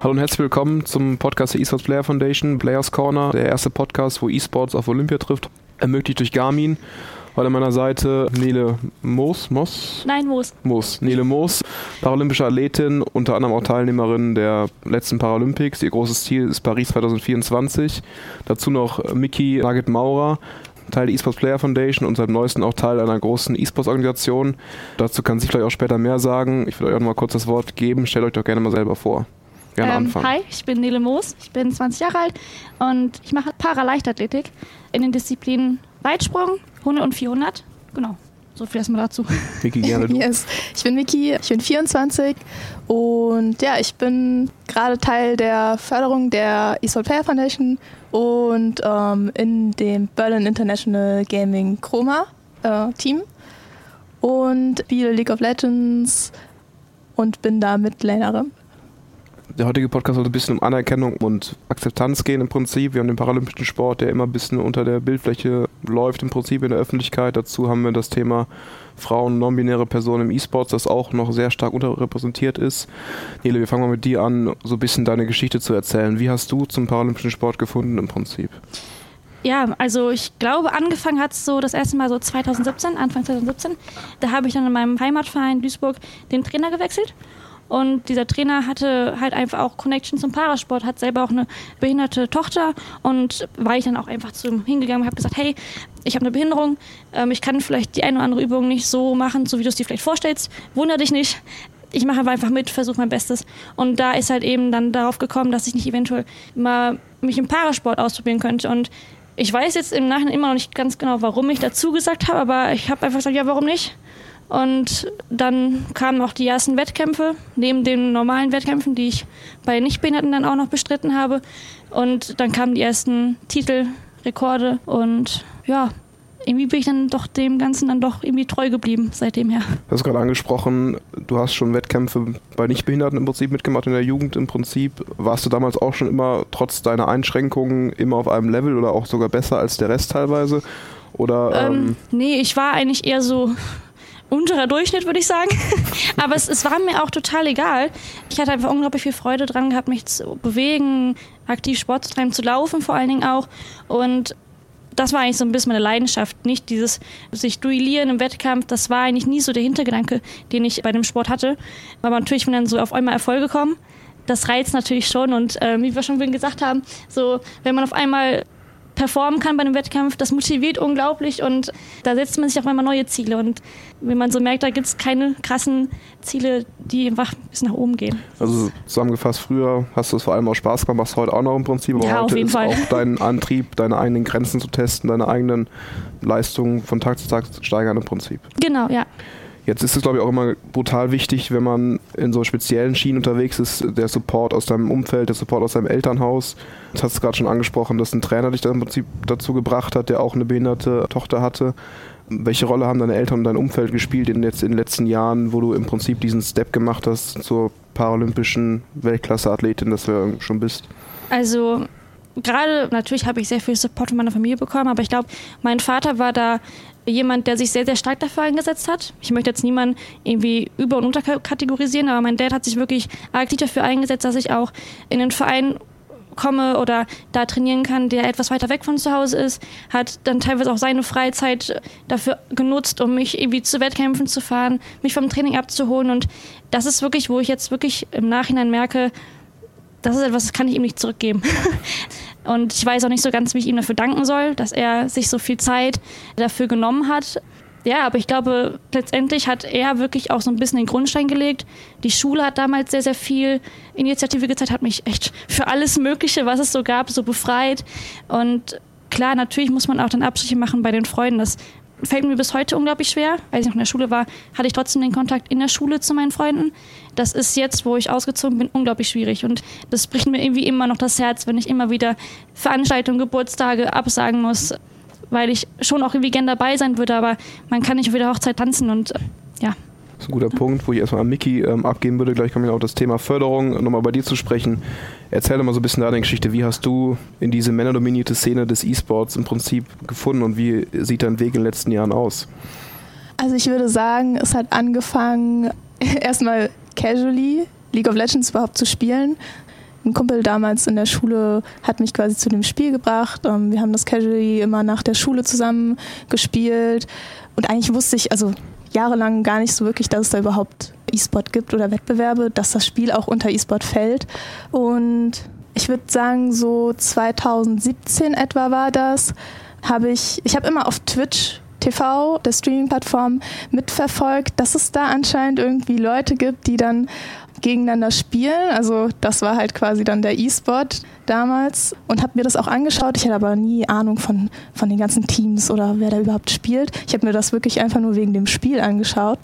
Hallo und herzlich willkommen zum Podcast der eSports Player Foundation, Players Corner, der erste Podcast, wo eSports auf Olympia trifft, ermöglicht durch Garmin. Heute an meiner Seite Nele Moos, Moos? Nein, Moos. Moos, Nele Moos, paralympische Athletin, unter anderem auch Teilnehmerin der letzten Paralympics. Ihr großes Ziel ist Paris 2024. Dazu noch Miki Nugget Maurer, Teil der eSports Player Foundation und seit neuestem auch Teil einer großen eSports-Organisation. Dazu kann sie vielleicht auch später mehr sagen. Ich würde euch auch noch mal kurz das Wort geben. Stellt euch doch gerne mal selber vor. Gerne Ähm, anfangen. hi, ich bin Nele Moos, ich bin 20 Jahre alt und ich mache Paraleichtathletik in den Disziplinen Weitsprung, 100 und 400. Genau, so viel erstmal dazu. Miki, gerne du. Yes. Ich bin Miki, ich bin 24 und ja, ich bin gerade Teil der Förderung der eSport Player Foundation und ähm, in dem Berlin International Gaming Chroma äh, Team und spiele League of Legends und bin da Mitlanerin. Der heutige Podcast soll ein bisschen um Anerkennung und Akzeptanz gehen im Prinzip. Wir haben den paralympischen Sport, der immer ein bisschen unter der Bildfläche läuft im Prinzip in der Öffentlichkeit. Dazu haben wir das Thema Frauen, non-binäre Personen im E-Sports, das auch noch sehr stark unterrepräsentiert ist. Nele, wir fangen mal mit dir an, so ein bisschen deine Geschichte zu erzählen. Wie hast du zum paralympischen Sport gefunden im Prinzip? Ja, also ich glaube, angefangen hat es so das erste Mal so 2017, Anfang 2017. Da habe ich dann in meinem Heimatverein Duisburg den Trainer gewechselt. Und dieser Trainer hatte halt einfach auch Connection zum Parasport, hat selber auch eine behinderte Tochter und war ich dann auch einfach zu ihm hingegangen und habe gesagt, hey, ich habe eine Behinderung, ähm, ich kann vielleicht die eine oder andere Übung nicht so machen, so wie du es dir vielleicht vorstellst. Wunder dich nicht. Ich mache aber einfach mit, versuche mein Bestes. Und da ist halt eben dann darauf gekommen, dass ich nicht eventuell mal mich im Parasport ausprobieren könnte. Und ich weiß jetzt im Nachhinein immer noch nicht ganz genau, warum ich dazu gesagt habe, aber ich habe einfach gesagt, ja, warum nicht? Und dann kamen auch die ersten Wettkämpfe, neben den normalen Wettkämpfen, die ich bei Nichtbehinderten dann auch noch bestritten habe. Und dann kamen die ersten Titel, Rekorde und ja, irgendwie bin ich dann doch dem Ganzen dann doch irgendwie treu geblieben seitdem her. Du hast gerade angesprochen, du hast schon Wettkämpfe bei Nichtbehinderten im Prinzip mitgemacht, in der Jugend im Prinzip. Warst du damals auch schon immer, trotz deiner Einschränkungen, immer auf einem Level oder auch sogar besser als der Rest teilweise? Oder ähm, Ähm, nee, ich war eigentlich eher so unterer Durchschnitt, würde ich sagen. Aber es, es war mir auch total egal. Ich hatte einfach unglaublich viel Freude dran gehabt, mich zu bewegen, aktiv Sport zu treiben, zu laufen vor allen Dingen auch. Und das war eigentlich so ein bisschen meine Leidenschaft. Nicht dieses sich duellieren im Wettkampf, das war eigentlich nie so der Hintergedanke, den ich bei dem Sport hatte. Aber natürlich, wenn dann so auf einmal Erfolge kommen, das reizt natürlich schon. Und äh, wie wir schon vorhin gesagt haben, so wenn man auf einmal performen kann bei einem Wettkampf, das motiviert unglaublich und da setzt man sich auch einmal neue Ziele. Und wenn man so merkt, da gibt es keine krassen Ziele, die einfach bis nach oben gehen. also zusammengefasst, früher hast du es vor allem aus Spaß gemacht, machst heute auch noch im Prinzip, aber Ja, auf heute jeden ist Fall. auch dein Antrieb, deine eigenen Grenzen zu testen, deine eigenen Leistungen von Tag zu Tag steigern im Prinzip. Genau, ja. Jetzt ist es, glaube ich, auch immer brutal wichtig, wenn man in so speziellen Schienen unterwegs ist, der Support aus deinem Umfeld, der Support aus deinem Elternhaus. Das hast du gerade schon angesprochen, dass ein Trainer dich da im Prinzip dazu gebracht hat, der auch eine behinderte Tochter hatte. Welche Rolle haben deine Eltern und dein Umfeld gespielt in, jetzt in den letzten Jahren, wo du im Prinzip diesen Step gemacht hast zur paralympischen Weltklasse-Athletin, dass du schon bist? Also gerade natürlich habe ich sehr viel Support von meiner Familie bekommen, aber ich glaube, mein Vater war da jemand, der sich sehr, sehr stark dafür eingesetzt hat. Ich möchte jetzt niemanden irgendwie über- und unterkategorisieren, aber mein Dad hat sich wirklich aktiv dafür eingesetzt, dass ich auch in den Verein komme oder da trainieren kann, der etwas weiter weg von zu Hause ist, hat dann teilweise auch seine Freizeit dafür genutzt, um mich irgendwie zu Wettkämpfen zu fahren, mich vom Training abzuholen und das ist wirklich, wo ich jetzt wirklich im Nachhinein merke, das ist etwas, das kann ich ihm nicht zurückgeben. Und ich weiß auch nicht so ganz, wie ich ihm dafür danken soll, dass er sich so viel Zeit dafür genommen hat. Ja, aber ich glaube, letztendlich hat er wirklich auch so ein bisschen den Grundstein gelegt. Die Schule hat damals sehr, sehr viel Initiative gezeigt, hat mich echt für alles Mögliche, was es so gab, so befreit. Und klar, natürlich muss man auch dann Abstriche machen bei den Freunden. Das fällt mir bis heute unglaublich schwer. Als ich noch in der Schule war, hatte ich trotzdem den Kontakt in der Schule zu meinen Freunden. Das ist jetzt, wo ich ausgezogen bin, unglaublich schwierig. Und das bricht mir irgendwie immer noch das Herz, wenn ich immer wieder Veranstaltungen, Geburtstage absagen muss, weil ich schon auch irgendwie gern dabei sein würde, aber man kann nicht auf jeder Hochzeit tanzen und äh, ja. Das ist ein guter Punkt, wo ich erstmal an Miki ähm, abgeben würde. Gleich kommen wir auf das Thema Förderung nochmal bei dir zu sprechen. Erzähl doch mal so ein bisschen deine Geschichte. Wie hast du in diese männerdominierte Szene des E-Sports im Prinzip gefunden und wie sieht dein Weg in den letzten Jahren aus? Also ich würde sagen, es hat angefangen erstmal casually League of Legends überhaupt zu spielen. ein Kumpel damals in der Schule hat mich quasi zu dem Spiel gebracht. Ähm, wir haben das casually immer nach der Schule zusammen gespielt. Und eigentlich wusste ich, also jahrelang gar nicht so wirklich, dass es da überhaupt E-Sport gibt oder Wettbewerbe, dass das Spiel auch unter E-Sport fällt. Und ich würde sagen, so 2017 etwa war das, habe ich, ich habe immer auf Twitch TV, der Streaming-Plattform, mitverfolgt, dass es da anscheinend irgendwie Leute gibt, die dann gegeneinander spielen. Also das war halt quasi dann der E-Sport damals und habe mir das auch angeschaut. Ich hatte aber nie Ahnung von, von den ganzen Teams oder wer da überhaupt spielt. Ich habe mir das wirklich einfach nur wegen dem Spiel angeschaut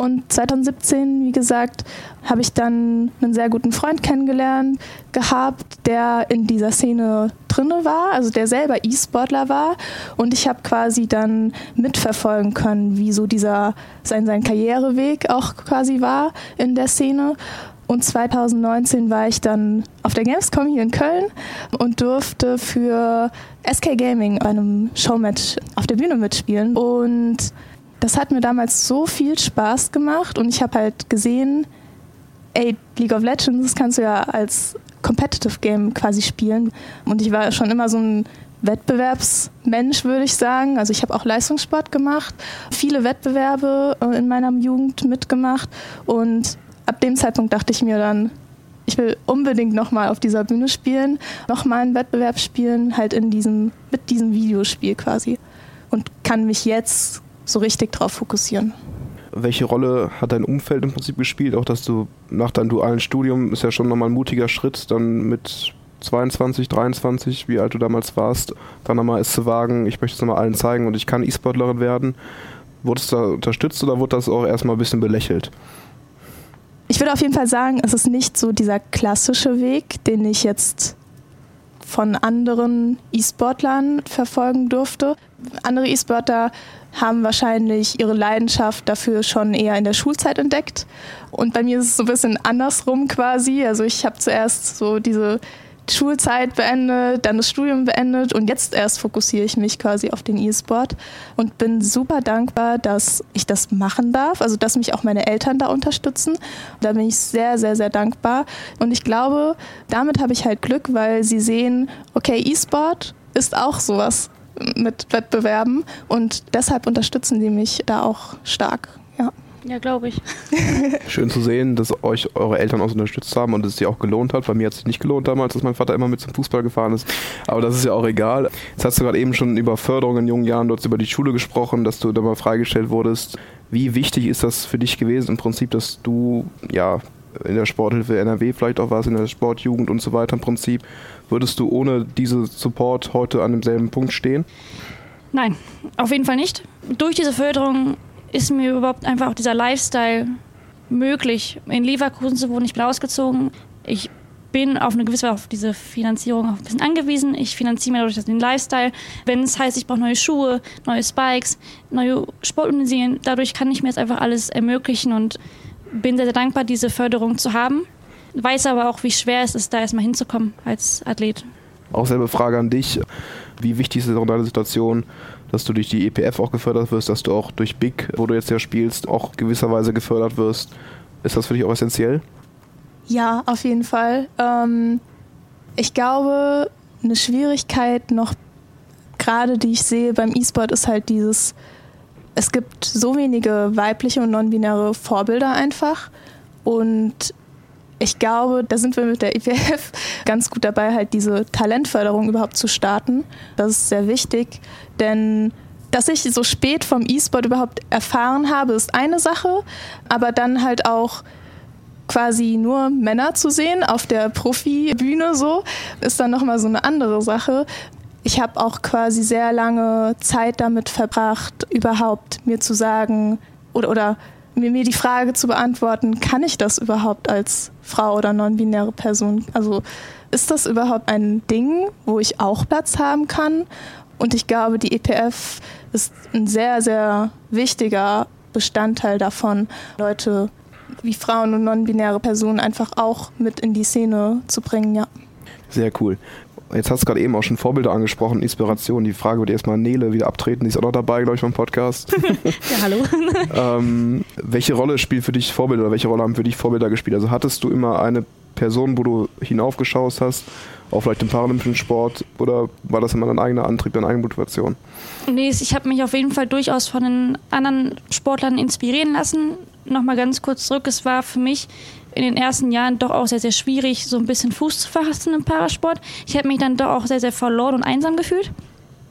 und 2017, wie gesagt, habe ich dann einen sehr guten Freund kennengelernt gehabt, der in dieser Szene drinne war, also der selber E-Sportler war. Und ich habe quasi dann mitverfolgen können, wie so dieser sein, sein Karriereweg auch quasi war in der Szene. Und 2019 war ich dann auf der Gamescom hier in Köln und durfte für SK Gaming bei einem Showmatch auf der Bühne mitspielen. Und das hat mir damals so viel Spaß gemacht und ich habe halt gesehen, ey, League of Legends das kannst du ja als Competitive Game quasi spielen. Und ich war schon immer so ein Wettbewerbsmensch, würde ich sagen. Also ich habe auch Leistungssport gemacht, viele Wettbewerbe äh, in meiner Jugend mitgemacht und ab dem Zeitpunkt dachte ich mir dann, ich will unbedingt nochmal auf dieser Bühne spielen, nochmal einen Wettbewerb spielen, halt in diesem, mit diesem Videospiel quasi. Und kann mich jetzt so richtig drauf fokussieren. Welche Rolle hat dein Umfeld im Prinzip gespielt? Auch dass du nach deinem dualen Studium ist ja schon nochmal ein mutiger Schritt, dann mit 22, 23, wie alt du damals warst, dann nochmal es zu wagen, ich möchte es nochmal allen zeigen und ich kann E-Sportlerin werden. Wurdest du da unterstützt oder wurde das auch erstmal ein bisschen belächelt? Ich würde auf jeden Fall sagen, es ist nicht so dieser klassische Weg, den ich jetzt von anderen E-Sportlern verfolgen durfte. Andere E-Sportler haben wahrscheinlich ihre Leidenschaft dafür schon eher in der Schulzeit entdeckt. Und bei mir ist es so ein bisschen andersrum quasi. Also ich habe zuerst so diese Schulzeit beendet, dann das Studium beendet und jetzt erst fokussiere ich mich quasi auf den E-Sport und bin super dankbar, dass ich das machen darf, also dass mich auch meine Eltern da unterstützen. Da bin ich sehr, sehr, sehr dankbar und ich glaube, damit habe ich halt Glück, weil sie sehen, okay, E-Sport ist auch sowas mit Wettbewerben und deshalb unterstützen die mich da auch stark. Ja. Ja, glaube ich. Schön zu sehen, dass euch eure Eltern auch unterstützt haben und es sich auch gelohnt hat. Bei mir hat es sich nicht gelohnt damals, dass mein Vater immer mit zum Fußball gefahren ist. Aber das ist ja auch egal. Jetzt hast du gerade eben schon über Förderung in jungen Jahren, dort über die Schule gesprochen, dass du da mal freigestellt wurdest. Wie wichtig ist das für dich gewesen im Prinzip, dass du ja in der Sporthilfe NRW vielleicht auch warst, in der Sportjugend und so weiter im Prinzip. Würdest du ohne diese Support heute an demselben Punkt stehen? Nein, auf jeden Fall nicht. Durch diese Förderung ist mir überhaupt einfach auch dieser Lifestyle möglich. In Leverkusen zu wohnen, ich bin ausgezogen. Ich bin auf eine gewisse auf diese Finanzierung auch ein bisschen angewiesen. Ich finanziere mir dadurch den Lifestyle. Wenn es heißt, ich brauche neue Schuhe, neue Spikes, neue Sportutensilien, dadurch kann ich mir jetzt einfach alles ermöglichen und bin sehr, sehr dankbar, diese Förderung zu haben. Weiß aber auch, wie schwer es ist, da erstmal hinzukommen als Athlet. Auch selbe Frage an dich. Wie wichtig ist es auch in deiner Situation, dass du durch die EPF auch gefördert wirst, dass du auch durch Big, wo du jetzt ja spielst, auch gewisserweise gefördert wirst? Ist das für dich auch essentiell? Ja, auf jeden Fall. Ähm, ich glaube, eine Schwierigkeit noch gerade, die ich sehe beim E-Sport, ist halt dieses, es gibt so wenige weibliche und non-binäre Vorbilder einfach. Und ich glaube, da sind wir mit der IPF ganz gut dabei, halt diese Talentförderung überhaupt zu starten. Das ist sehr wichtig, denn dass ich so spät vom E-Sport überhaupt erfahren habe, ist eine Sache, aber dann halt auch quasi nur Männer zu sehen auf der Profibühne so, ist dann nochmal so eine andere Sache. Ich habe auch quasi sehr lange Zeit damit verbracht, überhaupt mir zu sagen oder, oder mir, die Frage zu beantworten, kann ich das überhaupt als Frau oder non-binäre Person? Also ist das überhaupt ein Ding, wo ich auch Platz haben kann? Und ich glaube, die EPF ist ein sehr, sehr wichtiger Bestandteil davon, Leute wie Frauen und non-binäre Personen einfach auch mit in die Szene zu bringen, ja. Sehr cool. Jetzt hast du gerade eben auch schon Vorbilder angesprochen, Inspiration. Die Frage wird erstmal Nele wieder abtreten, die ist auch noch dabei, glaube ich, beim Podcast. ja, hallo. ähm, welche Rolle spielt für dich Vorbilder oder welche Rolle haben für dich Vorbilder gespielt? Also hattest du immer eine Person, wo du hinaufgeschaut hast, auch vielleicht im paralympischen Sport? Oder war das immer dein eigener Antrieb, deine eigene Motivation? Nee, ich habe mich auf jeden Fall durchaus von den anderen Sportlern inspirieren lassen. Nochmal ganz kurz zurück, es war für mich in den ersten Jahren doch auch sehr, sehr schwierig, so ein bisschen Fuß zu fassen im Parasport. Ich habe mich dann doch auch sehr, sehr verloren und einsam gefühlt.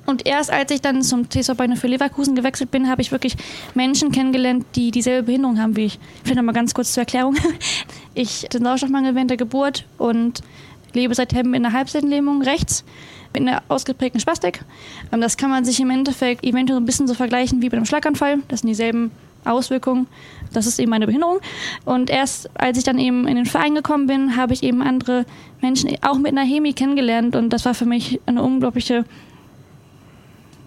Und erst als ich dann zum TSV Beine für Leverkusen gewechselt bin, habe ich wirklich Menschen kennengelernt, die dieselbe Behinderung haben wie ich. Vielleicht nochmal ganz kurz zur Erklärung. Ich bin Sauerstoffmangel während der Geburt und lebe seitdem in einer Halbseitenlähmung rechts mit einer ausgeprägten Spastik. Und das kann man sich im Endeffekt eventuell ein bisschen so vergleichen wie bei einem Schlaganfall. Das sind dieselben Auswirkungen. Das ist eben meine Behinderung. Und erst als ich dann eben in den Verein gekommen bin, habe ich eben andere Menschen auch mit einer Hemi kennengelernt. Und das war für mich eine unglaubliche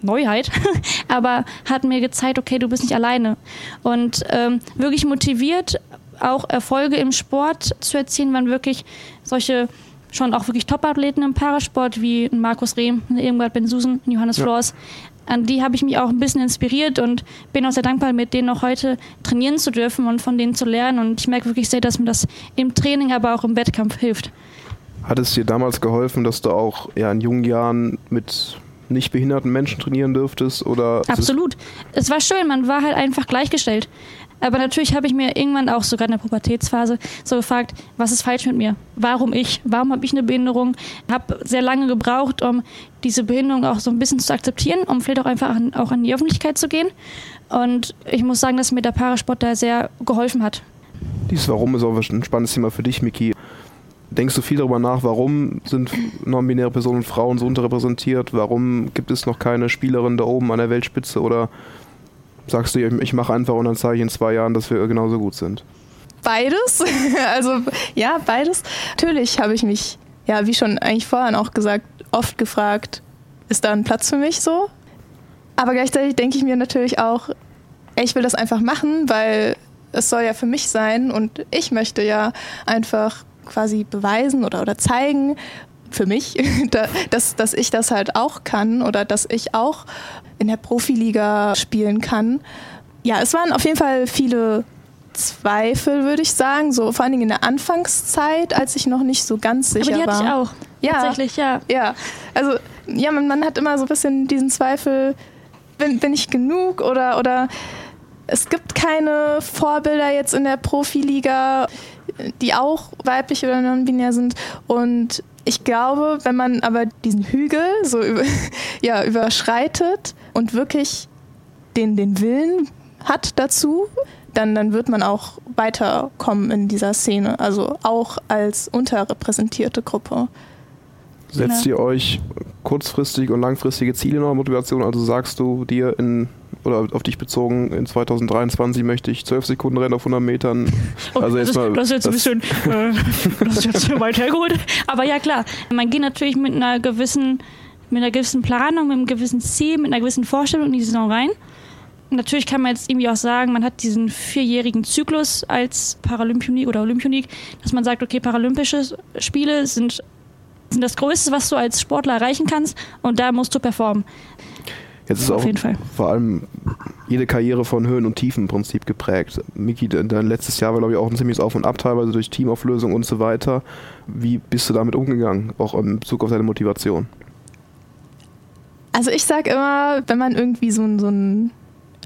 Neuheit, aber hat mir gezeigt, okay, du bist nicht alleine. Und ähm, wirklich motiviert, auch Erfolge im Sport zu erzielen, waren wirklich solche schon auch wirklich Top-Athleten im Parasport wie Markus Rehm, Irmgard Ben-Susan, Johannes ja. Flors. An die habe ich mich auch ein bisschen inspiriert und bin auch sehr dankbar, mit denen auch heute trainieren zu dürfen und von denen zu lernen. Und ich merke wirklich sehr, dass mir das im Training, aber auch im Wettkampf hilft. Hat es dir damals geholfen, dass du auch ja, in jungen Jahren mit nicht behinderten Menschen trainieren dürftest? Oder Absolut. Es war schön, man war halt einfach gleichgestellt. Aber natürlich habe ich mir irgendwann auch sogar in der Pubertätsphase so gefragt, was ist falsch mit mir? Warum ich? Warum habe ich eine Behinderung? Habe sehr lange gebraucht, um diese Behinderung auch so ein bisschen zu akzeptieren, um vielleicht auch einfach an, auch an die Öffentlichkeit zu gehen. Und ich muss sagen, dass mir der Parasport da sehr geholfen hat. Dieses Warum ist auch ein spannendes Thema für dich, Miki. Denkst du viel darüber nach, warum sind non-binäre Personen und Frauen so unterrepräsentiert? Warum gibt es noch keine Spielerin da oben an der Weltspitze? Oder sagst du, ich mache einfach und dann zeige ich in zwei Jahren, dass wir genauso gut sind? Beides. Also ja, beides. Natürlich habe ich mich, ja, wie schon eigentlich vorhin auch gesagt, oft gefragt, ist da ein Platz für mich so? Aber gleichzeitig denke ich mir natürlich auch, ich will das einfach machen, weil es soll ja für mich sein und ich möchte ja einfach quasi beweisen oder, oder zeigen, für mich, dass, dass ich das halt auch kann oder dass ich auch in der Profiliga spielen kann. Ja, es waren auf jeden Fall viele Zweifel, würde ich sagen, so vor allen Dingen in der Anfangszeit, als ich noch nicht so ganz sicher Aber die hatte ich auch. Ja, tatsächlich, ja. Ja, also ja, man, man hat immer so ein bisschen diesen Zweifel, bin, bin ich genug oder, oder es gibt keine Vorbilder jetzt in der Profiliga, die auch weiblich oder non-binär sind. Und ich glaube, wenn man aber diesen Hügel so über, ja, überschreitet und wirklich den, den Willen hat dazu, dann, dann wird man auch weiterkommen in dieser Szene, also auch als unterrepräsentierte Gruppe. Setzt ihr euch kurzfristig und langfristige Ziele in eurer Motivation? Also sagst du dir in oder auf dich bezogen, in 2023 möchte ich 12 Sekunden rennen auf 100 Metern. Okay, also das, mal, das ist jetzt ein bisschen, äh, das ist jetzt weit hergeholt. Aber ja klar, man geht natürlich mit einer gewissen, mit einer gewissen Planung, mit einem gewissen Ziel, mit einer gewissen Vorstellung in die Saison rein. Natürlich kann man jetzt irgendwie auch sagen, man hat diesen vierjährigen Zyklus als Paralympionik oder Olympionik, dass man sagt, okay, Paralympische Spiele sind sind das Größte, was du als Sportler erreichen kannst und da musst du performen. Jetzt ist Auf auch vor allem jede Karriere von Höhen und Tiefen im Prinzip geprägt. Miki, dein letztes Jahr war, glaube ich, auch ein ziemliches Auf und Ab, teilweise durch Teamauflösung und so weiter. Wie bist du damit umgegangen, auch in Bezug auf deine Motivation? Also ich sage immer, wenn man irgendwie so, so einen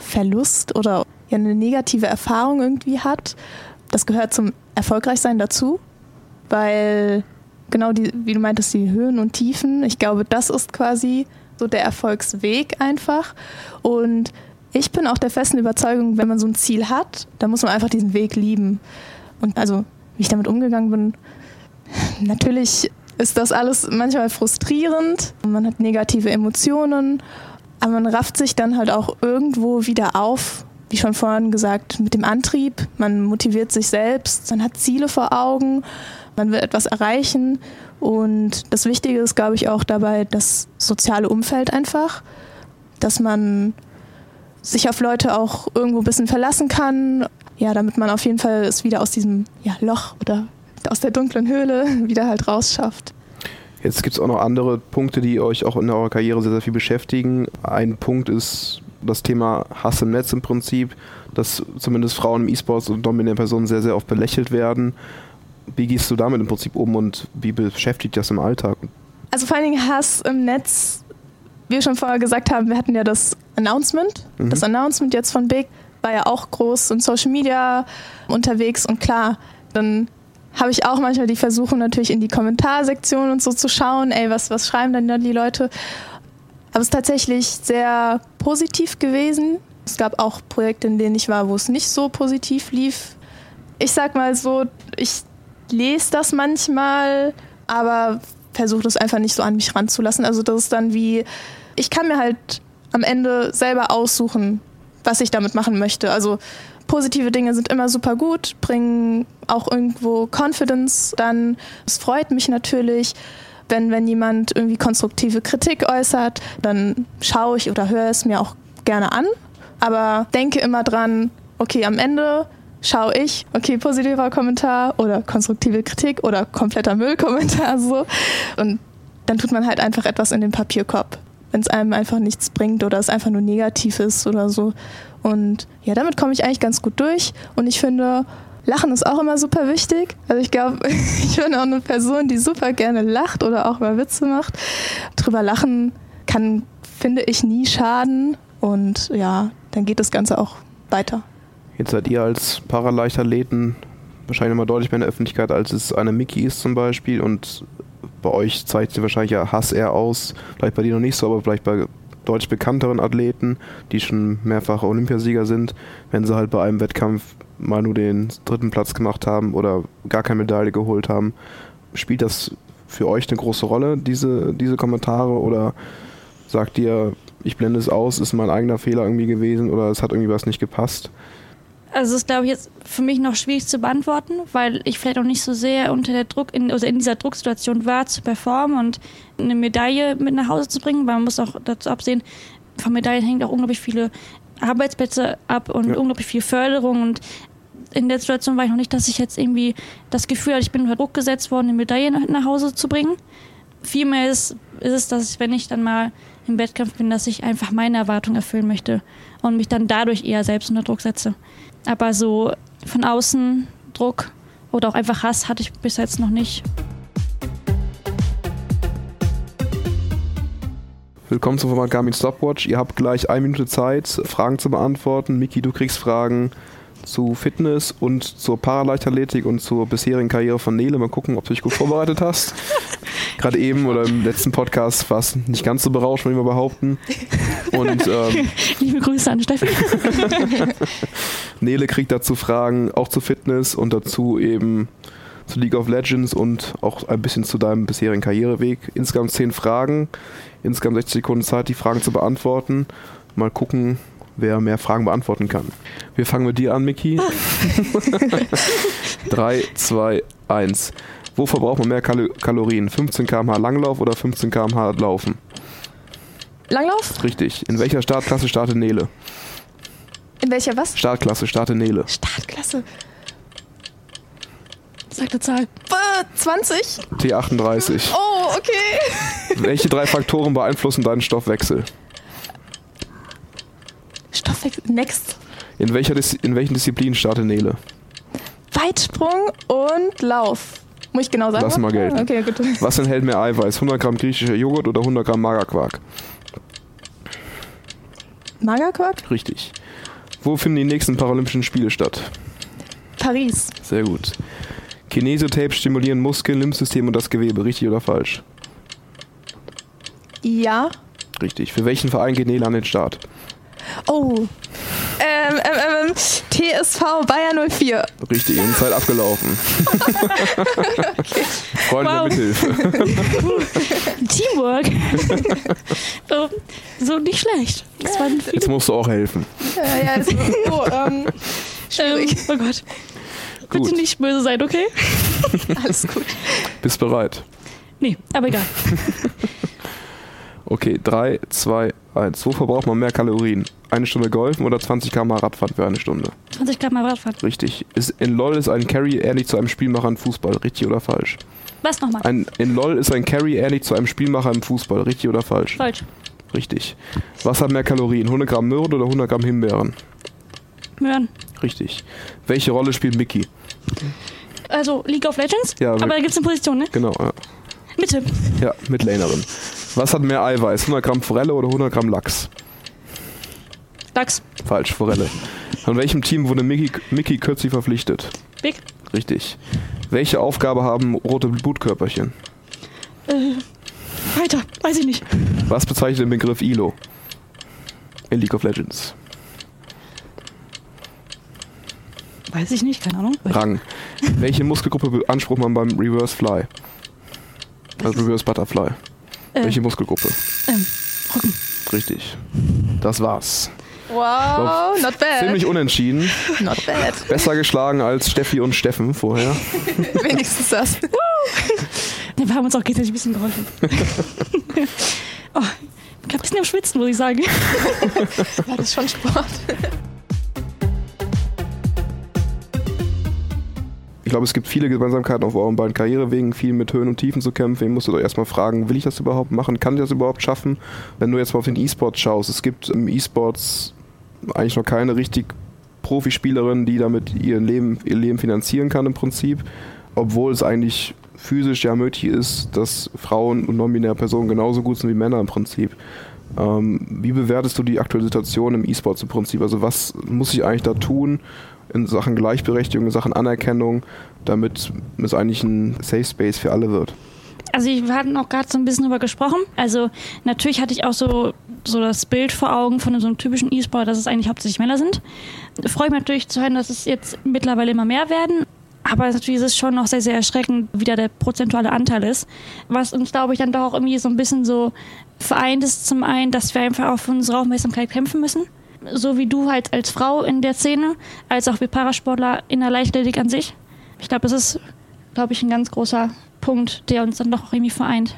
Verlust oder ja, eine negative Erfahrung irgendwie hat, das gehört zum Erfolgreichsein dazu, weil genau die, wie du meintest, die Höhen und Tiefen, ich glaube, das ist quasi so der Erfolgsweg einfach. Und ich bin auch der festen Überzeugung, wenn man so ein Ziel hat, dann muss man einfach diesen Weg lieben. Und also, wie ich damit umgegangen bin, natürlich ist das alles manchmal frustrierend. Man hat negative Emotionen, aber man rafft sich dann halt auch irgendwo wieder auf. Wie schon vorhin gesagt, mit dem Antrieb. Man motiviert sich selbst, man hat Ziele vor Augen, man will etwas erreichen und das Wichtige ist, glaube ich, auch dabei das soziale Umfeld einfach, dass man sich auf Leute auch irgendwo ein bisschen verlassen kann, ja, damit man auf jeden Fall es wieder aus diesem ja, Loch oder aus der dunklen Höhle wieder halt rausschafft. Jetzt gibt es auch noch andere Punkte, die euch auch in eurer Karriere sehr, sehr viel beschäftigen. Ein Punkt ist das Thema Hass im Netz im Prinzip, dass zumindest Frauen im E-Sports und dominierende Personen sehr, sehr oft belächelt werden wie gehst du damit im Prinzip um und wie beschäftigt das im Alltag? Also vor allen Dingen Hass im Netz, wie wir schon vorher gesagt haben, wir hatten ja das Announcement. Mhm. Das Announcement jetzt von Big war ja auch groß in Social Media unterwegs und klar, dann habe ich auch manchmal die Versuchung natürlich in die Kommentarsektion und so zu schauen, ey, was, was schreiben denn da die Leute? Aber es ist tatsächlich sehr positiv gewesen. Es gab auch Projekte, in denen ich war, wo es nicht so positiv lief. Ich sag mal so, ich lese das manchmal, aber versuche das einfach nicht so an mich ranzulassen. Also das ist dann wie, ich kann mir halt am Ende selber aussuchen, was ich damit machen möchte. Also positive Dinge sind immer super gut, bringen auch irgendwo Confidence dann. Es freut mich natürlich, wenn, wenn jemand irgendwie konstruktive Kritik äußert, dann schaue ich oder höre es mir auch gerne an, aber denke immer dran, okay, am Ende schaue ich, okay, positiver Kommentar oder konstruktive Kritik oder kompletter Müllkommentar so. Und dann tut man halt einfach etwas in den Papierkorb, wenn es einem einfach nichts bringt oder es einfach nur negativ ist oder so. Und ja, damit komme ich eigentlich ganz gut durch. Und ich finde, Lachen ist auch immer super wichtig. Also ich glaube, ich bin auch eine Person, die super gerne lacht oder auch mal Witze macht. Drüber lachen kann, finde ich, nie schaden. Und ja, dann geht das Ganze auch weiter. Jetzt seid ihr als Paraleichtathleten wahrscheinlich immer deutlich mehr in der Öffentlichkeit, als es eine Mickey ist zum Beispiel. Und bei euch zeigt sich wahrscheinlich ja Hass eher aus. Vielleicht bei dir noch nicht so, aber vielleicht bei deutlich bekannteren Athleten, die schon mehrfach Olympiasieger sind, wenn sie halt bei einem Wettkampf mal nur den dritten Platz gemacht haben oder gar keine Medaille geholt haben. Spielt das für euch eine große Rolle, diese, diese Kommentare? Oder sagt ihr, ich blende es aus, ist mein eigener Fehler irgendwie gewesen oder es hat irgendwie was nicht gepasst? Also es ist, glaube ich, jetzt für mich noch schwierig zu beantworten, weil ich vielleicht auch nicht so sehr unter der Druck, in, also in dieser Drucksituation war, zu performen und eine Medaille mit nach Hause zu bringen, weil man muss auch dazu absehen, von Medaillen hängt auch unglaublich viele Arbeitsplätze ab und ja. unglaublich viel Förderung und in der Situation war ich noch nicht, dass ich jetzt irgendwie das Gefühl hatte, ich bin unter Druck gesetzt worden, eine Medaille nach Hause zu bringen. Vielmehr ist, ist es, dass wenn ich dann mal im Wettkampf bin, dass ich einfach meine Erwartungen erfüllen möchte und mich dann dadurch eher selbst unter Druck setze. Aber so von außen Druck oder auch einfach Hass hatte ich bis jetzt noch nicht. Willkommen zum Format Garmin Stopwatch. Ihr habt gleich eine Minute Zeit, Fragen zu beantworten. Miki, du kriegst Fragen zu Fitness und zur Paraleichtathletik und zur bisherigen Karriere von Nele. Mal gucken, ob du dich gut vorbereitet hast. Gerade eben oder im letzten Podcast war es nicht ganz so berauscht, würde ich mal behaupten. Und, ähm, Liebe Grüße an Steffi. Nele kriegt dazu Fragen, auch zu Fitness und dazu eben zu League of Legends und auch ein bisschen zu deinem bisherigen Karriereweg. Insgesamt zehn Fragen, insgesamt 60 Sekunden Zeit, die Fragen zu beantworten. Mal gucken, wer mehr Fragen beantworten kann. Wir fangen mit dir an, Miki. 3, 2, 1. Wo verbraucht man mehr Kal Kalorien? 15 km/h Langlauf oder 15 km/h Laufen? Langlauf? Richtig. In welcher Startklasse startet Nele? In welcher was? Startklasse startet Nele. Startklasse. Sag eine Zahl. 20? T38. Oh, okay. Welche drei Faktoren beeinflussen deinen Stoffwechsel? Stoffwechsel. Next. In, welcher Dis in welchen Disziplinen startet Nele? Weitsprung und Lauf. Muss ich genau sagen? Lass mal gelten. Okay, gut. Was enthält mehr Eiweiß? 100 Gramm griechischer Joghurt oder 100 Gramm Magerquark? Magerquark? Richtig. Wo finden die nächsten Paralympischen Spiele statt? Paris. Sehr gut. Kinesiotape stimulieren Muskeln, Lymphsystem und das Gewebe. Richtig oder falsch? Ja. Richtig. Für welchen Verein geht Nele an den Start? Oh. Ähm, ähm, ähm, TSV Bayer 04. Richtig, und Zeit abgelaufen. okay. Freunde wow. Mithilfe. Teamwork. so, so, nicht schlecht. Jetzt musst du auch helfen. Ja, ja, ist, oh, ähm, schwierig. Ähm, oh Gott. Gut. Bitte nicht böse sein, okay? Alles gut. Bist bereit? Nee, aber egal. Okay, 3, 2, 1. Wo verbraucht man mehr Kalorien? Eine Stunde Golfen oder 20 km Radfahren für eine Stunde? 20 km Radfahren. Richtig. Ist, in LOL ist ein Carry ähnlich zu einem Spielmacher im Fußball. Richtig oder falsch? Was nochmal? Ein, in LOL ist ein Carry ähnlich zu einem Spielmacher im Fußball. Richtig oder falsch? Falsch. Richtig. Was hat mehr Kalorien? 100 Gramm Möhren oder 100 Gramm Himbeeren? Möhren. Richtig. Welche Rolle spielt Mickey? Also League of Legends? Ja, aber da gibt es eine Position, ne? Genau, ja. Mitte. Ja, Midlanerin. Was hat mehr Eiweiß? 100 Gramm Forelle oder 100 Gramm Lachs? Lachs. Falsch, Forelle. Von welchem Team wurde Mickey, Mickey kürzlich verpflichtet? Big. Richtig. Welche Aufgabe haben rote Blutkörperchen? Äh, weiter. Weiß ich nicht. Was bezeichnet den Begriff ILO? In League of Legends. Weiß ich nicht, keine Ahnung. Rang. Welche Muskelgruppe beansprucht man beim Reverse Fly? Also Reverse Butterfly. Äh, Welche Muskelgruppe? ähm, Rücken. Richtig. Das war's. Wow, not bad. Ziemlich unentschieden. Not bad. Besser geschlagen als Steffi und Steffen vorher. Wenigstens das. Wir haben uns auch gegenseitig ein bisschen geholfen. oh, ich bin ein bisschen am Schwitzen, muss ich sagen. Ja, das ist schon Sport. Ich glaube, es gibt viele Gemeinsamkeiten auf euren beiden Karrierewegen, viel mit Höhen und Tiefen zu kämpfen. Ihr musstet euch erstmal fragen, will ich das überhaupt machen? Kann ich das überhaupt schaffen? Wenn du jetzt mal auf den E-Sport schaust, es gibt im E-Sports eigentlich noch keine richtig Profispielerin, die damit ihr Leben, ihr Leben finanzieren kann im Prinzip, obwohl es eigentlich physisch ja möglich ist, dass Frauen und non-binäre Personen genauso gut sind wie Männer im Prinzip. Ähm, wie bewertest du die aktuelle Situation im E-Sports im Prinzip? Also was muss ich eigentlich da tun in Sachen Gleichberechtigung, in Sachen Anerkennung, damit es eigentlich ein Safe Space für alle wird? Also wir hatten auch gerade so ein bisschen drüber gesprochen. Also natürlich hatte ich auch so, so das Bild vor Augen von so einem typischen E-Sport, dass es eigentlich hauptsächlich Männer sind. Freue mich natürlich zu hören, dass es jetzt mittlerweile immer mehr werden. Aber natürlich ist es schon noch sehr, sehr erschreckend, wie da der prozentuale Anteil ist. Was uns, glaube ich, dann doch auch irgendwie so ein bisschen so vereint ist, zum einen, dass wir einfach auf unsere Aufmerksamkeit kämpfen müssen. So wie du halt als Frau in der Szene, als auch wir Parasportler in der Leichtathletik an sich. Ich glaube, das ist, glaube ich, ein ganz großer Punkt, der uns dann doch irgendwie vereint.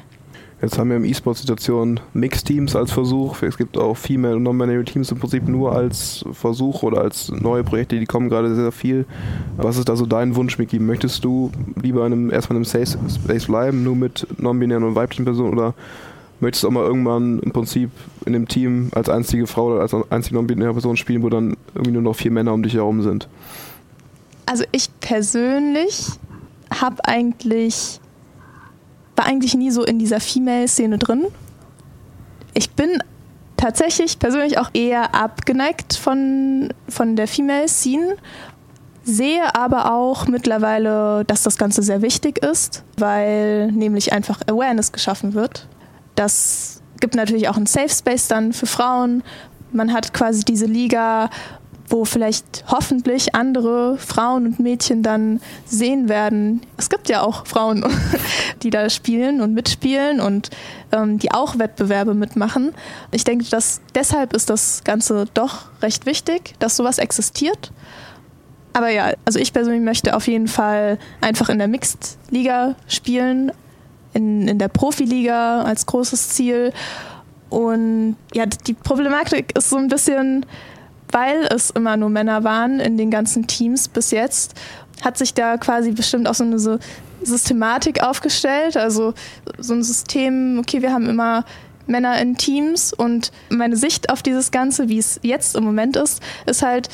Jetzt haben wir im E-Sport-Situation Mixed-Teams als Versuch. Es gibt auch Female- und Non-Binary Teams im Prinzip nur als Versuch oder als neue Projekte, die kommen gerade sehr viel. Was ist da so dein Wunsch, Miki? Möchtest du lieber in einem, erstmal in einem Safe Space bleiben, nur mit non-binären und weiblichen Personen oder möchtest du auch mal irgendwann im Prinzip in dem Team als einzige Frau oder als einzige non-binäre Person spielen, wo dann irgendwie nur noch vier Männer um dich herum sind? Also ich persönlich habe eigentlich war eigentlich nie so in dieser Female-Szene drin. Ich bin tatsächlich persönlich auch eher abgeneigt von, von der Female-Scene, sehe aber auch mittlerweile, dass das Ganze sehr wichtig ist, weil nämlich einfach Awareness geschaffen wird. Das gibt natürlich auch einen Safe Space dann für Frauen. Man hat quasi diese Liga, wo vielleicht hoffentlich andere Frauen und Mädchen dann sehen werden. Es gibt ja auch Frauen, die da spielen und mitspielen und ähm, die auch Wettbewerbe mitmachen. Ich denke, dass deshalb ist das Ganze doch recht wichtig, dass sowas existiert. Aber ja, also ich persönlich möchte auf jeden Fall einfach in der Mixed-Liga spielen, in, in der Profiliga als großes Ziel. Und ja, die Problematik ist so ein bisschen, weil es immer nur Männer waren in den ganzen Teams bis jetzt, hat sich da quasi bestimmt auch so eine Systematik aufgestellt. Also so ein System, okay, wir haben immer Männer in Teams und meine Sicht auf dieses Ganze, wie es jetzt im Moment ist, ist halt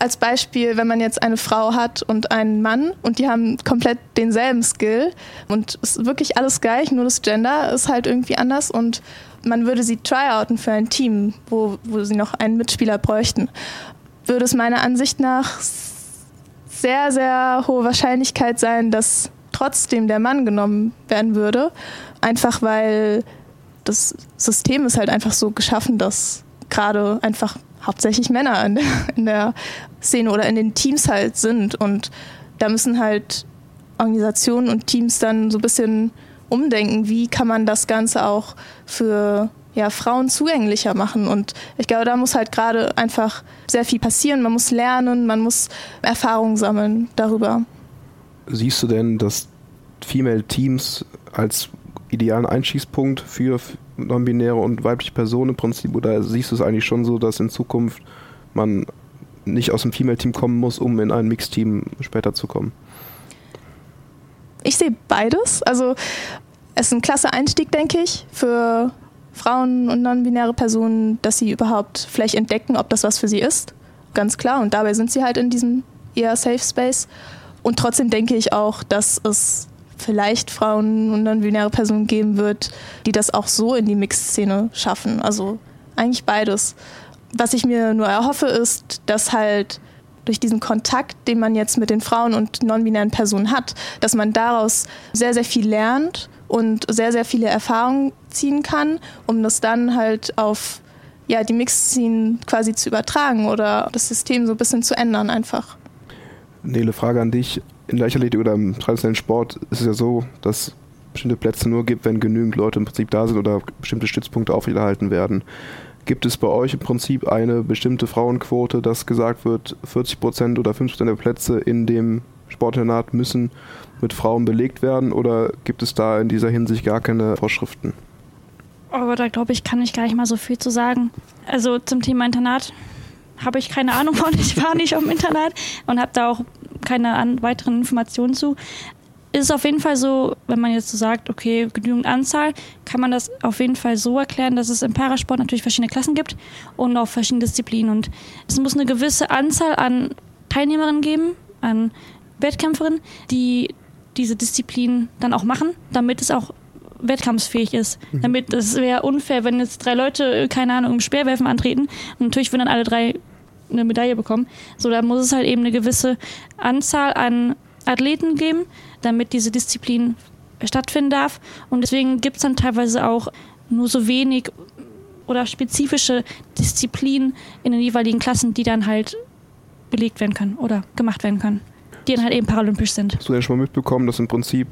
als Beispiel, wenn man jetzt eine Frau hat und einen Mann und die haben komplett denselben Skill und es ist wirklich alles gleich, nur das Gender ist halt irgendwie anders und man würde sie tryouten für ein Team, wo, wo sie noch einen Mitspieler bräuchten, würde es meiner Ansicht nach sehr, sehr hohe Wahrscheinlichkeit sein, dass trotzdem der Mann genommen werden würde. Einfach weil das System ist halt einfach so geschaffen, dass gerade einfach hauptsächlich Männer in der, in der Szene oder in den Teams halt sind. Und da müssen halt Organisationen und Teams dann so ein bisschen umdenken, wie kann man das Ganze auch für ja, Frauen zugänglicher machen. Und ich glaube, da muss halt gerade einfach sehr viel passieren. Man muss lernen, man muss Erfahrungen sammeln darüber. Siehst du denn, dass Female Teams als idealen Einschießpunkt für non-binäre und weibliche Personen im Prinzip? Oder siehst du es eigentlich schon so, dass in Zukunft man nicht aus dem Female-Team kommen muss, um in ein Mixed-Team später zu kommen? Ich sehe beides. Also es ist ein klasse Einstieg, denke ich, für Frauen und non-binäre Personen, dass sie überhaupt vielleicht entdecken, ob das was für sie ist. Ganz klar. Und dabei sind sie halt in diesem eher Safe Space. Und trotzdem denke ich auch, dass es vielleicht Frauen und non-binäre Personen geben wird, die das auch so in die Mix-Szene schaffen. Also eigentlich beides. Was ich mir nur erhoffe, ist, dass halt durch diesen Kontakt, den man jetzt mit den Frauen und non-binären Personen hat, dass man daraus sehr, sehr viel lernt und sehr, sehr viele Erfahrungen ziehen kann, um das dann halt auf ja, die Mix-Szenen quasi zu übertragen oder das System so ein bisschen zu ändern einfach. Nele, Frage an dich. In Leichtathletik oder im traditionellen Sport ist es ja so, dass bestimmte Plätze nur gibt, wenn genügend Leute im Prinzip da sind oder bestimmte Stützpunkte aufrechterhalten werden. Gibt es bei euch im Prinzip eine bestimmte Frauenquote, dass gesagt wird, 40 Prozent oder 50 Prozent der Plätze in dem Sportinternat müssen mit Frauen belegt werden oder gibt es da in dieser Hinsicht gar keine Vorschriften? Aber da glaube ich, kann ich gar nicht mal so viel zu sagen. Also zum Thema Internat habe ich keine Ahnung von. Ich war nicht auf dem Internat und habe da auch keine an, weiteren Informationen zu. Ist auf jeden Fall so, wenn man jetzt so sagt, okay, genügend Anzahl, kann man das auf jeden Fall so erklären, dass es im Parasport natürlich verschiedene Klassen gibt und auch verschiedene Disziplinen. Und es muss eine gewisse Anzahl an Teilnehmerinnen geben, an Wettkämpferinnen, die diese Disziplin dann auch machen, damit es auch wettkampfsfähig ist. Mhm. Damit es wäre unfair, wenn jetzt drei Leute, keine Ahnung, im Speerwerfen antreten und natürlich würden dann alle drei eine Medaille bekommen. So, da muss es halt eben eine gewisse Anzahl an Athleten geben, damit diese Disziplin stattfinden darf. Und deswegen gibt es dann teilweise auch nur so wenig oder spezifische Disziplinen in den jeweiligen Klassen, die dann halt belegt werden können oder gemacht werden können, die dann halt eben paralympisch sind. Hast du ja schon mal mitbekommen, dass im Prinzip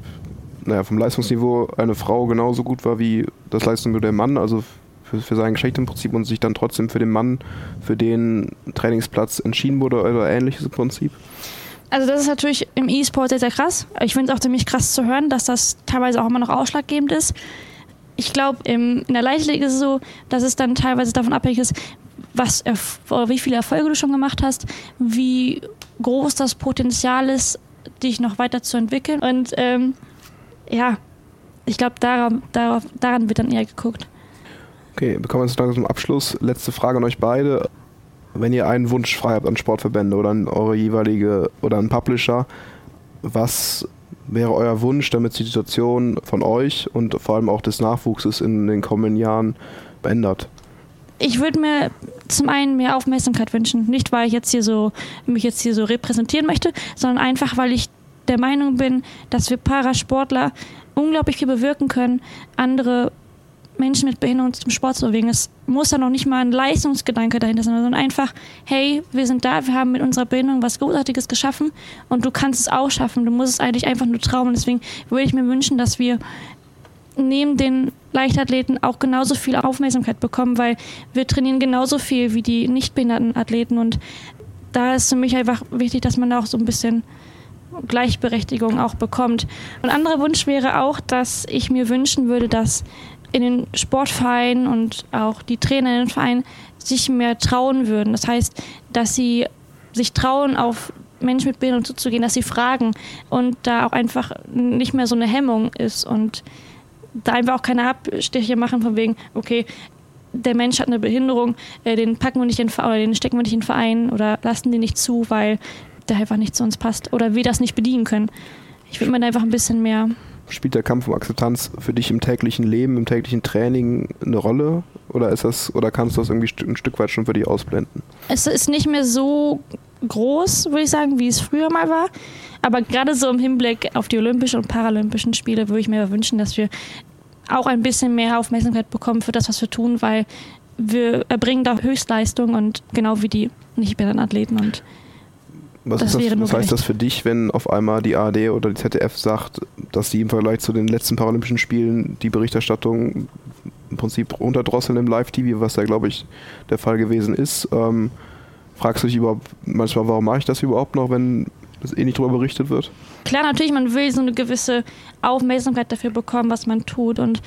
naja, vom Leistungsniveau eine Frau genauso gut war wie das Leistungsniveau der Mann, also für, für sein Geschlecht im Prinzip und sich dann trotzdem für den Mann, für den Trainingsplatz entschieden wurde oder ähnliches im Prinzip? Also das ist natürlich im E-Sport sehr, sehr krass. Ich finde es auch ziemlich krass zu hören, dass das teilweise auch immer noch ausschlaggebend ist. Ich glaube, in der Leichtathletik ist es so, dass es dann teilweise davon abhängig ist, was wie viele Erfolge du schon gemacht hast, wie groß das Potenzial ist, dich noch weiter zu entwickeln. Und ähm, ja, ich glaube, daran, daran wird dann eher geguckt. Okay, wir kommen jetzt langsam zum Abschluss. Letzte Frage an euch beide. Wenn ihr einen Wunsch frei habt an Sportverbände oder an eure jeweilige oder an Publisher, was wäre euer Wunsch, damit die Situation von euch und vor allem auch des Nachwuchses in den kommenden Jahren ändert? Ich würde mir zum einen mehr Aufmerksamkeit wünschen. Nicht, weil ich jetzt hier so, mich jetzt hier so repräsentieren möchte, sondern einfach, weil ich der Meinung bin, dass wir Parasportler unglaublich viel bewirken können, andere Menschen mit Behinderung zum Sport zu bewegen. Es muss da noch nicht mal ein Leistungsgedanke dahinter sein, sondern einfach, hey, wir sind da, wir haben mit unserer Behinderung was Großartiges geschaffen und du kannst es auch schaffen. Du musst es eigentlich einfach nur trauen. Deswegen würde ich mir wünschen, dass wir neben den Leichtathleten auch genauso viel Aufmerksamkeit bekommen, weil wir trainieren genauso viel wie die nicht behinderten Athleten und da ist für mich einfach wichtig, dass man da auch so ein bisschen Gleichberechtigung auch bekommt. Ein anderer Wunsch wäre auch, dass ich mir wünschen würde, dass in den Sportvereinen und auch die Trainer in den Vereinen sich mehr trauen würden. Das heißt, dass sie sich trauen, auf Menschen mit Behinderung zuzugehen, dass sie fragen und da auch einfach nicht mehr so eine Hemmung ist und da einfach auch keine Abstiche machen von wegen, okay, der Mensch hat eine Behinderung, äh, den packen wir nicht in oder den stecken wir nicht in den Verein oder lassen den nicht zu, weil der einfach nicht zu uns passt oder wir das nicht bedienen können. Ich würde mir da einfach ein bisschen mehr spielt der Kampf um Akzeptanz für dich im täglichen Leben, im täglichen Training eine Rolle? Oder ist das, oder kannst du das irgendwie ein Stück weit schon für dich ausblenden? Es ist nicht mehr so groß, würde ich sagen, wie es früher mal war. Aber gerade so im Hinblick auf die Olympischen und Paralympischen Spiele würde ich mir wünschen, dass wir auch ein bisschen mehr Aufmerksamkeit bekommen für das, was wir tun, weil wir erbringen da Höchstleistung und genau wie die nicht behinderten Athleten und was, das das, was heißt das für dich, wenn auf einmal die ARD oder die ZDF sagt, dass sie im Vergleich zu den letzten Paralympischen Spielen die Berichterstattung im Prinzip runterdrosseln im Live-TV, was da glaube ich der Fall gewesen ist? Ähm, fragst du dich überhaupt manchmal, warum mache ich das überhaupt noch, wenn das eh nicht darüber berichtet wird? Klar, natürlich, man will so eine gewisse Aufmerksamkeit dafür bekommen, was man tut und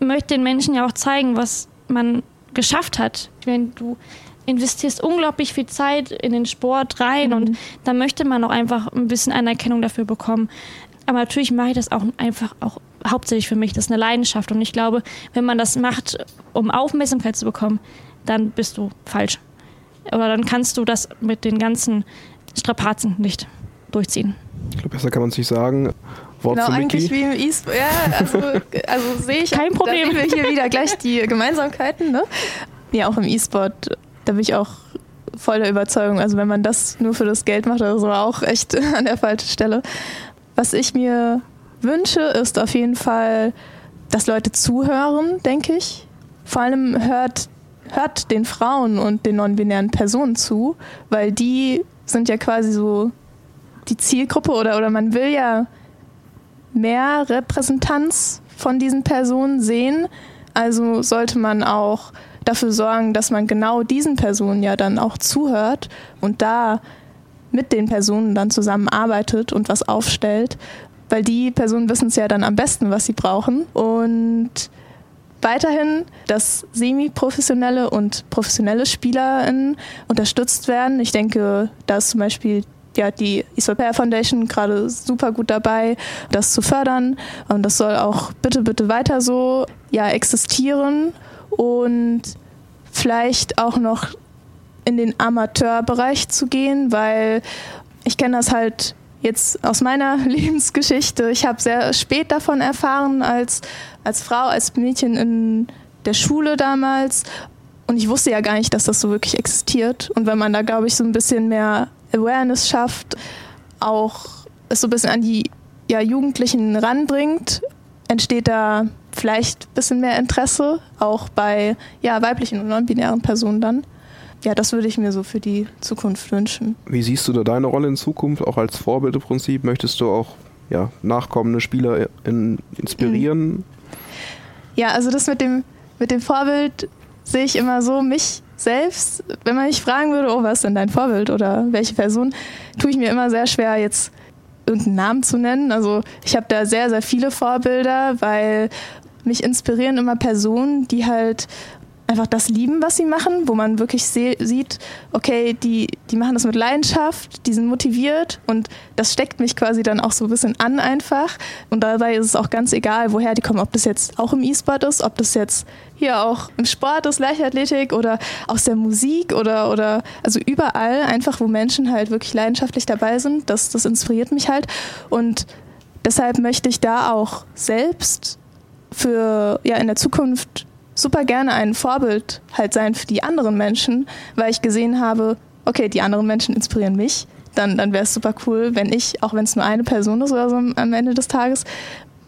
möchte den Menschen ja auch zeigen, was man geschafft hat. Wenn du investierst unglaublich viel Zeit in den Sport rein mhm. und da möchte man auch einfach ein bisschen Anerkennung dafür bekommen. Aber natürlich mache ich das auch einfach auch hauptsächlich für mich. Das ist eine Leidenschaft und ich glaube, wenn man das macht, um Aufmerksamkeit zu bekommen, dann bist du falsch. Oder dann kannst du das mit den ganzen Strapazen nicht. durchziehen. Ich glaube, besser kann man es nicht sagen. Wort genau, eigentlich wie im E-Sport. Ja, also, also sehe ich. Kein Problem. Da sehen wir hier wieder gleich die Gemeinsamkeiten. Ne? Ja, auch im E-Sport, da bin ich auch voll der Überzeugung. Also wenn man das nur für das Geld macht, das war auch echt an der falschen Stelle. Was ich mir wünsche, ist auf jeden Fall, dass Leute zuhören, denke ich. Vor allem hört, hört den Frauen und den non-binären Personen zu, weil die sind ja quasi so die Zielgruppe oder, oder man will ja mehr Repräsentanz von diesen Personen sehen. Also sollte man auch dafür sorgen, dass man genau diesen Personen ja dann auch zuhört und da mit den Personen dann zusammenarbeitet und was aufstellt, weil die Personen wissen es ja dann am besten, was sie brauchen. Und weiterhin, dass semi-professionelle und professionelle SpielerInnen unterstützt werden. Ich denke, da ist zum Beispiel ja, die Isopea Foundation gerade super gut dabei, das zu fördern. Und das soll auch bitte, bitte weiter so ja, existieren und vielleicht auch noch in den Amateurbereich zu gehen, weil ich kenne das halt jetzt aus meiner Lebensgeschichte. Ich habe sehr spät davon erfahren, als, als Frau, als Mädchen in der Schule damals. Und ich wusste ja gar nicht, dass das so wirklich existiert. Und wenn man da, glaube ich, so ein bisschen mehr Awareness schafft, auch es so ein bisschen an die ja, Jugendlichen ranbringt, entsteht da vielleicht ein bisschen mehr Interesse, auch bei ja, weiblichen und non-binären Personen dann. Ja, das würde ich mir so für die Zukunft wünschen. Wie siehst du da deine Rolle in Zukunft, auch als Vorbild im Prinzip? Möchtest du auch ja, nachkommende Spieler in, inspirieren? Ja, also das mit dem, mit dem Vorbild sehe ich immer so, mich selbst, wenn man mich fragen würde, oh, was ist denn dein Vorbild oder welche Person, tue ich mir immer sehr schwer, jetzt irgendeinen Namen zu nennen. Also ich habe da sehr, sehr viele Vorbilder, weil mich inspirieren immer Personen, die halt einfach das lieben, was sie machen, wo man wirklich sieht, okay, die, die machen das mit Leidenschaft, die sind motiviert und das steckt mich quasi dann auch so ein bisschen an einfach. Und dabei ist es auch ganz egal, woher die kommen, ob das jetzt auch im E-Sport ist, ob das jetzt hier auch im Sport ist, Leichtathletik oder aus der Musik oder, oder also überall einfach, wo Menschen halt wirklich leidenschaftlich dabei sind, das, das inspiriert mich halt. Und deshalb möchte ich da auch selbst für ja in der Zukunft super gerne ein Vorbild halt sein für die anderen Menschen, weil ich gesehen habe, okay, die anderen Menschen inspirieren mich. Dann, dann wäre es super cool, wenn ich, auch wenn es nur eine Person ist oder so am Ende des Tages,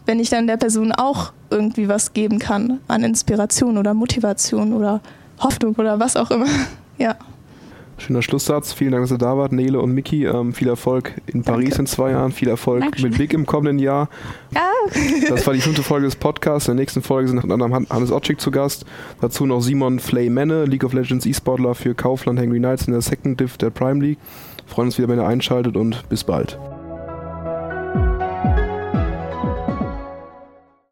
wenn ich dann der Person auch irgendwie was geben kann an Inspiration oder Motivation oder Hoffnung oder was auch immer. ja. Schöner Schlusssatz. Vielen Dank, dass ihr da wart, Nele und Miki. Ähm, viel Erfolg in Paris Danke. in zwei Jahren. Viel Erfolg Dankeschön. mit Big im kommenden Jahr. Ja. Das war die fünfte Folge des Podcasts. In der nächsten Folge sind unter anderem Hannes Otschik zu Gast. Dazu noch Simon Flaymenne, League of Legends E-Sportler für Kaufland Hangry Knights in der Second Div der Prime League. Wir freuen uns wieder, wenn ihr einschaltet und bis bald.